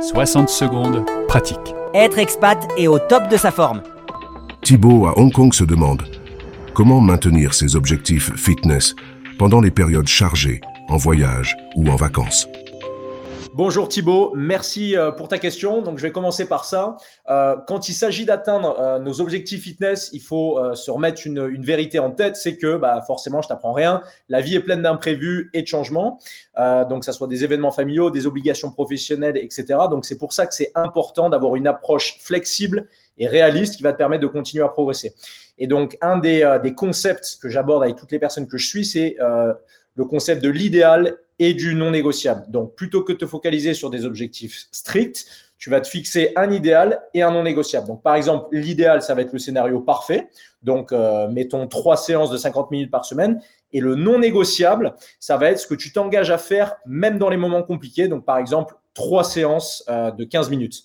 60 secondes, pratique. Être expat et au top de sa forme. Thibaut à Hong Kong se demande comment maintenir ses objectifs fitness pendant les périodes chargées, en voyage ou en vacances. Bonjour Thibaut, merci euh, pour ta question. Donc je vais commencer par ça. Euh, quand il s'agit d'atteindre euh, nos objectifs fitness, il faut se remettre une, vérité en tête, c'est que bah, forcément, je t'apprends rien. La vie est pleine d'imprévus et de changements. donc ça soit des événements familiaux, des obligations professionnelles, etc. Donc c'est pour ça que c'est important d'avoir une approche flexible et réaliste qui va te permettre de continuer à progresser. Et donc un des concepts que j'aborde avec toutes les personnes que je suis, c'est le concept de l'idéal et du non négociable. Donc, plutôt que de te focaliser sur des objectifs stricts, tu vas te fixer un idéal et un non négociable. Donc, par exemple, l'idéal, ça va être le scénario parfait. Donc, euh, mettons trois séances de 50 minutes par semaine. Et le non négociable, ça va être ce que tu t'engages à faire même dans les moments compliqués. Donc, par exemple, trois séances euh, de 15 minutes.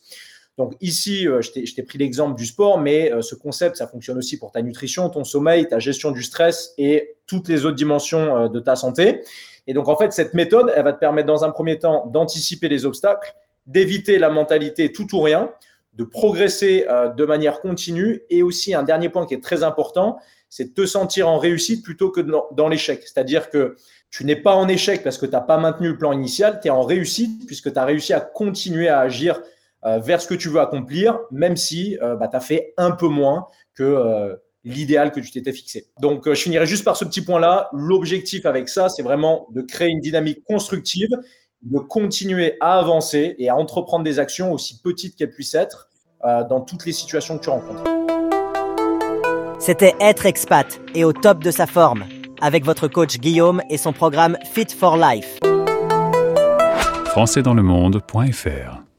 Donc ici, euh, je t'ai pris l'exemple du sport, mais ce concept, ça fonctionne aussi pour ta nutrition, ton sommeil, ta gestion du stress et toutes les autres dimensions de ta santé. Et donc, en fait, cette méthode, elle va te permettre dans un premier temps d'anticiper les obstacles, d'éviter la mentalité tout ou rien, de progresser euh, de manière continue. Et aussi, un dernier point qui est très important, c'est de te sentir en réussite plutôt que dans, l'échec. C'est-à-dire que tu n'es pas en échec parce que tu n'as pas maintenu le plan initial, tu es en réussite puisque tu as réussi à continuer à agir euh, vers ce que tu veux accomplir, même si euh, bah, tu as fait un peu moins que l'idéal que tu t'étais fixé. Donc, euh, je finirai juste par ce petit point-là. L'objectif avec ça, c'est vraiment de créer une dynamique constructive, de continuer à avancer et à entreprendre des actions aussi petites qu'elles puissent être euh, dans toutes les situations que tu rencontres. C'était Être expat et au top de sa forme avec votre coach Guillaume et son programme Fit for Life. Françaisdanslemonde.fr